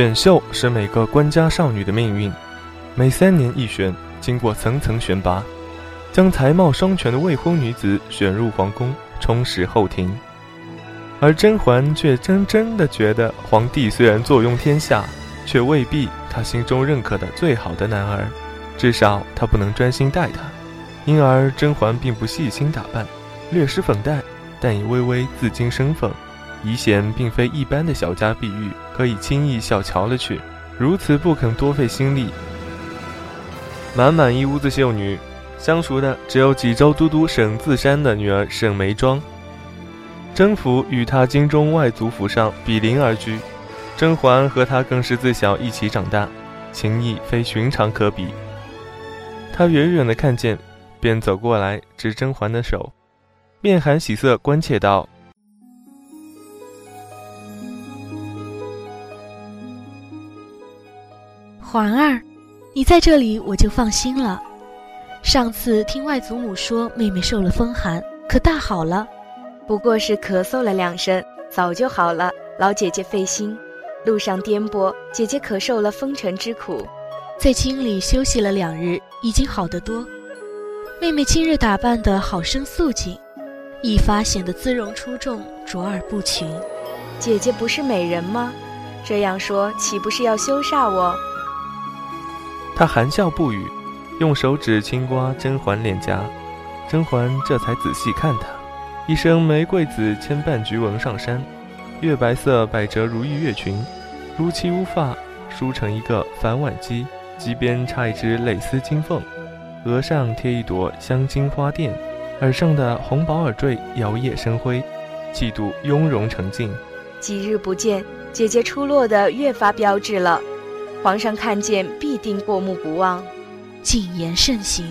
选秀是每个官家少女的命运，每三年一选，经过层层选拔，将才貌双全的未婚女子选入皇宫，充实后庭。而甄嬛却真真的觉得，皇帝虽然坐拥天下，却未必他心中认可的最好的男儿，至少他不能专心待他。因而甄嬛并不细心打扮，略施粉黛，但已微微自矜身份。怡贤并非一般的小家碧玉，可以轻易小瞧了去，如此不肯多费心力。满满一屋子秀女，相熟的只有济州都督沈自山的女儿沈眉庄。甄府与他京中外族府上比邻而居，甄嬛和他更是自小一起长大，情谊非寻常可比。他远远的看见，便走过来执甄嬛的手，面含喜色，关切道。环儿，你在这里我就放心了。上次听外祖母说妹妹受了风寒，可大好了？不过是咳嗽了两声，早就好了。老姐姐费心，路上颠簸，姐姐可受了风尘之苦，在京里休息了两日，已经好得多。妹妹今日打扮得好生素净，一发显得姿容出众，卓尔不群。姐姐不是美人吗？这样说岂不是要羞煞我？他含笑不语，用手指轻刮甄嬛脸颊，甄嬛这才仔细看他，一身玫瑰紫牵半橘纹上衫，月白色百褶如意月裙，如漆乌发梳成一个反碗髻，髻边插一只蕾丝金凤，额上贴一朵镶金花钿，耳上的红宝耳坠摇曳生辉，气度雍容澄净。几日不见，姐姐出落得越发标致了。皇上看见必定过目不忘，谨言慎行。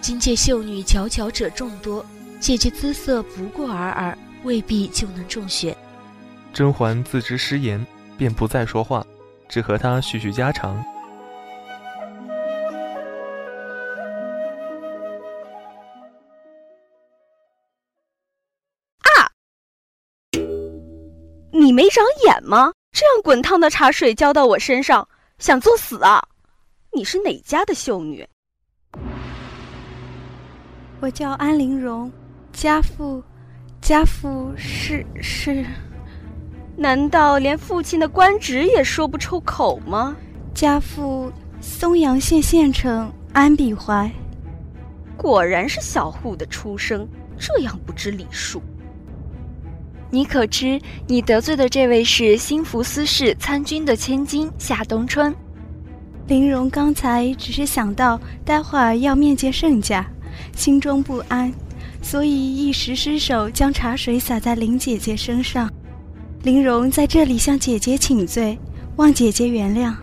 今届秀女佼佼者众多，姐姐姿色不过尔尔，未必就能中选。甄嬛自知失言，便不再说话，只和他叙叙家常。啊！你没长眼吗？这样滚烫的茶水浇到我身上！想作死啊！你是哪家的秀女？我叫安陵容，家父，家父是是，难道连父亲的官职也说不出口吗？家父松阳县县城安比怀，果然是小户的出生，这样不知礼数。你可知，你得罪的这位是新福司事参军的千金夏冬春？玲珑刚才只是想到待会儿要面见圣驾，心中不安，所以一时失手将茶水洒在林姐姐身上。玲珑在这里向姐姐请罪，望姐姐原谅。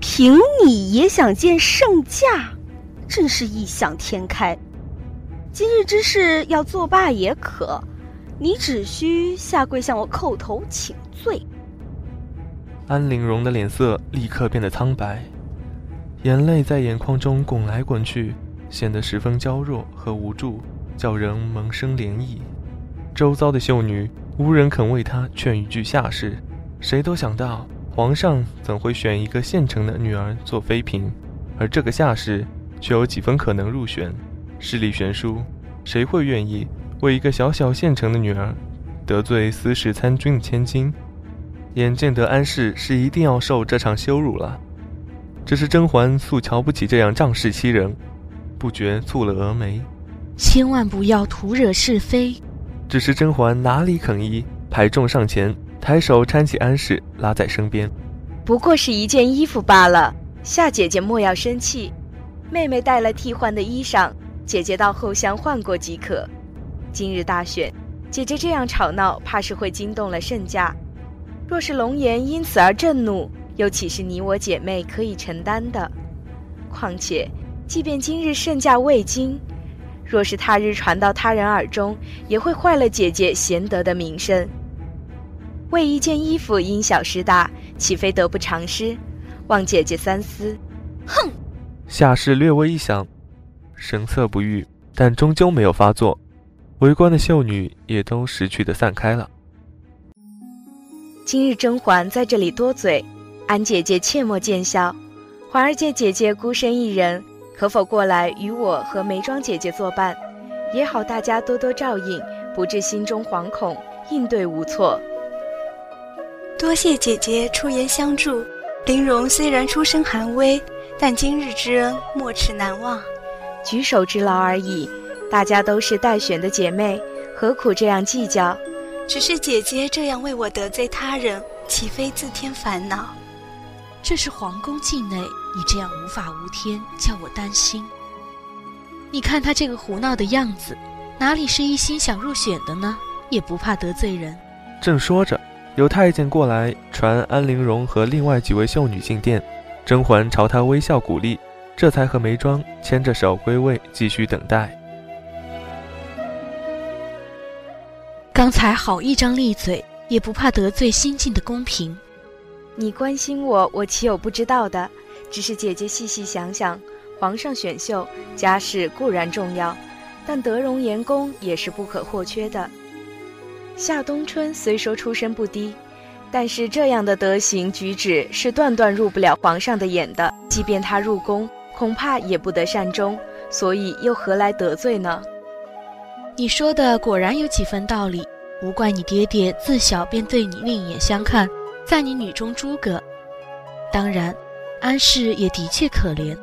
凭你也想见圣驾，真是异想天开。今日之事要作罢也可。你只需下跪向我叩头请罪。安陵容的脸色立刻变得苍白，眼泪在眼眶中滚来滚去，显得十分娇弱和无助，叫人萌生怜意。周遭的秀女无人肯为她劝一句下士，谁都想到皇上怎会选一个现成的女儿做妃嫔，而这个下士却有几分可能入选，势力悬殊，谁会愿意？为一个小小县城的女儿，得罪司事参军的千金，眼见得安氏是一定要受这场羞辱了。只是甄嬛素瞧不起这样仗势欺人，不觉蹙了蛾眉。千万不要徒惹是非。只是甄嬛哪里肯依，排众上前，抬手搀起安氏，拉在身边。不过是一件衣服罢了，夏姐姐莫要生气。妹妹带了替换的衣裳，姐姐到后厢换过即可。今日大选，姐姐这样吵闹，怕是会惊动了圣驾。若是龙颜因此而震怒，又岂是你我姐妹可以承担的？况且，即便今日圣驾未惊，若是他日传到他人耳中，也会坏了姐姐贤德的名声。为一件衣服因小失大，岂非得不偿失？望姐姐三思。哼！夏氏略微一想，神色不悦，但终究没有发作。围观的秀女也都识趣的散开了。今日甄嬛在这里多嘴，安姐姐切莫见笑。环儿见姐姐孤身一人，可否过来与我和眉庄姐姐作伴？也好大家多多照应，不致心中惶恐，应对无措。多谢姐姐出言相助。玲珑虽然出身寒微，但今日之恩莫齿难忘。举手之劳而已，大家都是待选的姐妹，何苦这样计较？只是姐姐这样为我得罪他人，岂非自添烦恼？这是皇宫境内，你这样无法无天，叫我担心。你看他这个胡闹的样子，哪里是一心想入选的呢？也不怕得罪人。正说着，有太监过来传安陵容和另外几位秀女进殿，甄嬛朝他微笑鼓励，这才和眉庄牵着手归位，继续等待。刚才好一张利嘴，也不怕得罪新进的宫嫔。你关心我，我岂有不知道的？只是姐姐细细想想，皇上选秀家世固然重要，但德容颜功也是不可或缺的。夏冬春虽说出身不低，但是这样的德行举止是断断入不了皇上的眼的。即便他入宫，恐怕也不得善终，所以又何来得罪呢？你说的果然有几分道理，无怪你爹爹自小便对你另眼相看。在你女中诸葛，当然，安氏也的确可怜。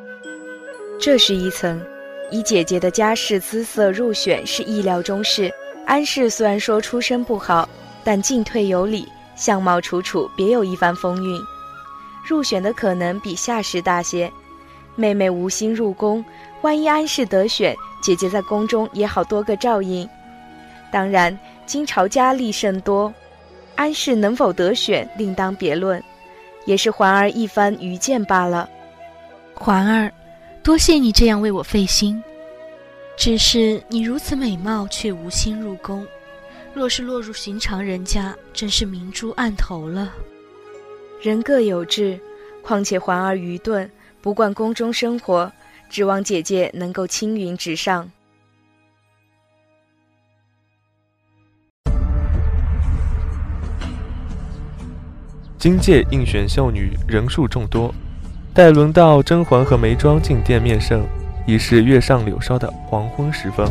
这是一层，以姐姐的家世姿色入选是意料中事。安氏虽然说出身不好，但进退有礼，相貌楚楚，别有一番风韵。入选的可能比夏氏大些。妹妹无心入宫，万一安氏得选，姐姐在宫中也好多个照应。当然，金朝佳丽甚多。安氏能否得选，另当别论，也是环儿一番愚见罢了。环儿，多谢你这样为我费心。只是你如此美貌，却无心入宫，若是落入寻常人家，真是明珠暗投了。人各有志，况且环儿愚钝，不惯宫中生活，指望姐姐能够青云直上。今届应选秀女人数众多，待轮到甄嬛和眉庄进殿面圣，已是月上柳梢的黄昏时分。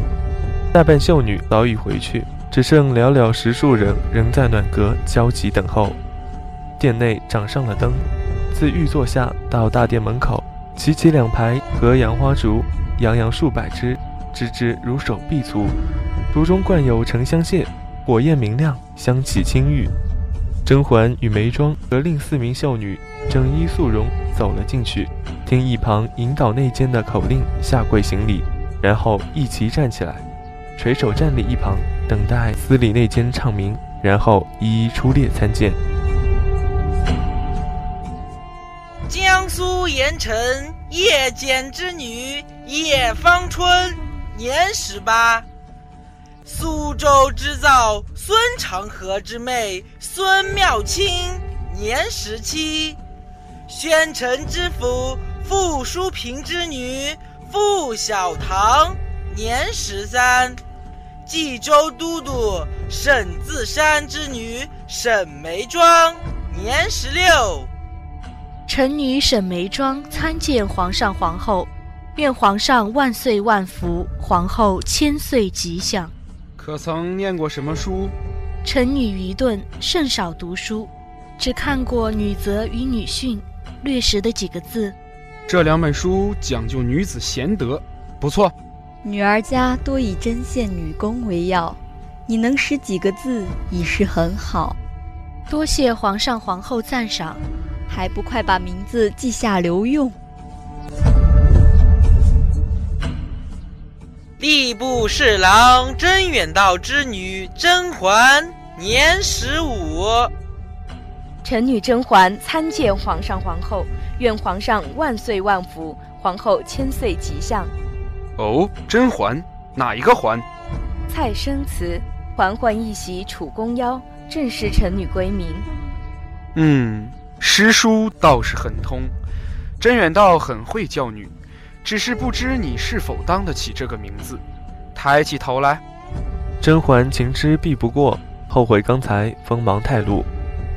大半秀女早已回去，只剩寥寥十数人仍在暖阁焦急等候。殿内掌上了灯，自御座下到大殿门口，齐齐两排荷杨花烛，洋洋数百枝，枝枝如手臂粗，烛中灌有沉香屑，火焰明亮，香气清郁。甄嬛与眉庄和另四名秀女整衣素容走了进去，听一旁引导内监的口令，下跪行礼，然后一齐站起来，垂手站立一旁，等待司礼内监唱名，然后一一出列参见。盐城叶简之女叶芳春，年十八。苏州织造孙长河之妹孙妙清，年十七；宣城知府傅淑平之女傅小棠，年十三；冀州都督沈自山之女沈眉庄，年十六。臣女沈眉庄参见皇上皇后，愿皇上万岁万福，皇后千岁吉祥。可曾念过什么书？臣女愚钝，甚少读书，只看过《女则》与《女训》，略识的几个字。这两本书讲究女子贤德，不错。女儿家多以针线女工为要，你能识几个字已是很好。多谢皇上皇后赞赏，还不快把名字记下留用？吏部侍郎甄远道之女甄嬛，年十五。臣女甄嬛参见皇上皇后，愿皇上万岁万福，皇后千岁吉祥。哦，甄嬛，哪一个嬛？蔡生慈，嬛嬛一袭楚宫腰，正是臣女闺名。嗯，诗书倒是很通，甄远道很会教女。只是不知你是否当得起这个名字。抬起头来，甄嬛情知避不过，后悔刚才锋芒太露，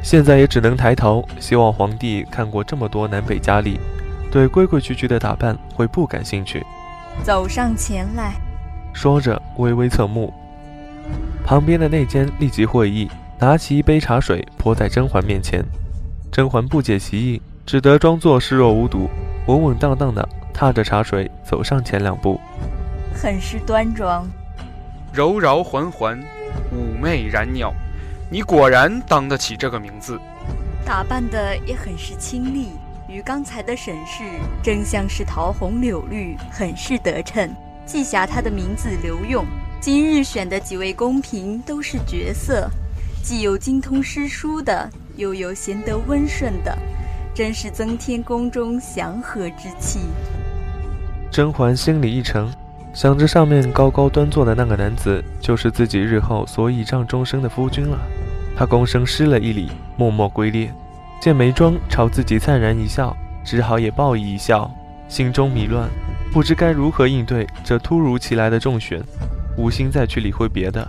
现在也只能抬头，希望皇帝看过这么多南北佳丽，对规规矩矩的打扮会不感兴趣。走上前来，说着微微侧目，旁边的内监立即会意，拿起一杯茶水泼在甄嬛面前。甄嬛不解其意，只得装作视若无睹，稳稳当当的踏着茶水走上前两步，很是端庄。柔柔环环，妩媚然袅。你果然当得起这个名字，打扮的也很是清丽，与刚才的沈氏真像是桃红柳绿，很是得称。记下她的名字刘用。今日选的几位宫嫔都是绝色，既有精通诗书的，又有贤德温顺的，真是增添宫中祥和之气。甄嬛心里一沉，想着上面高高端坐的那个男子，就是自己日后所倚仗终生的夫君了。她躬身施了一礼，默默归列。见眉庄朝自己灿然一笑，只好也报以一笑，心中迷乱，不知该如何应对这突如其来的重选，无心再去理会别的。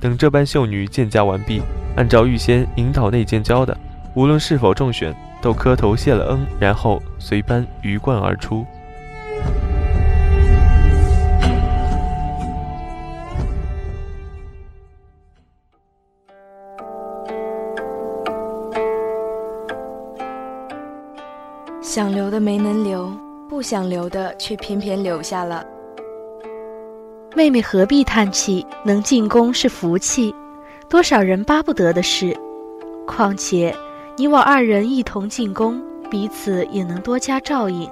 等这班秀女见驾完毕，按照预先引导内监教的，无论是否中选，都磕头谢了恩，然后随班鱼贯而出。想留的没能留，不想留的却偏偏留下了。妹妹何必叹气？能进宫是福气，多少人巴不得的事。况且你我二人一同进宫，彼此也能多加照应。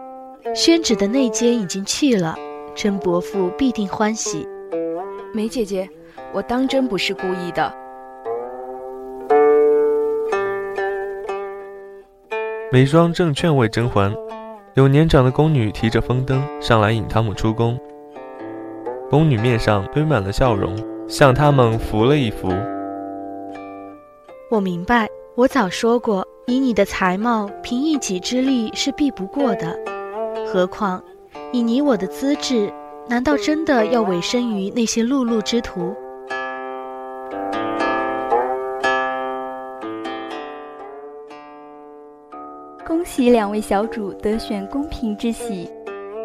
宣旨的内监已经去了，甄伯父必定欢喜。梅姐姐，我当真不是故意的。眉庄正劝慰甄嬛，有年长的宫女提着风灯上来引他们出宫。宫女面上堆满了笑容，向他们扶了一扶。我明白，我早说过，以你的才貌，凭一己之力是避不过的。何况以你我的资质，难道真的要委身于那些碌碌之徒？恭喜两位小主得选公平之喜。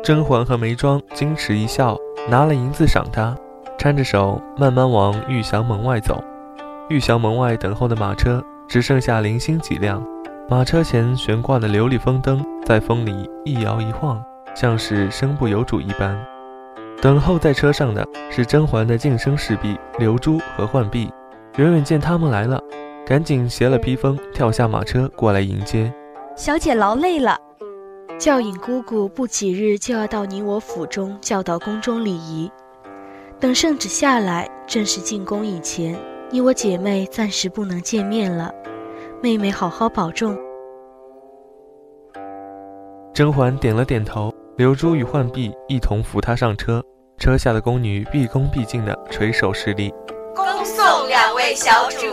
甄嬛和眉庄矜持一笑，拿了银子赏他，搀着手慢慢往玉祥门外走。玉祥门外等候的马车只剩下零星几辆，马车前悬挂的琉璃风灯在风里一摇一晃，像是身不由主一般。等候在车上的是甄嬛的晋升侍婢刘珠和浣碧，远远见他们来了，赶紧携了披风，跳下马车过来迎接。小姐劳累了，教引姑姑不几日就要到你我府中教导宫中礼仪。等圣旨下来，正式进宫以前，你我姐妹暂时不能见面了。妹妹好好保重。甄嬛点了点头，刘珠与浣碧一同扶她上车。车下的宫女毕恭毕敬地垂手施礼，恭送两位小主。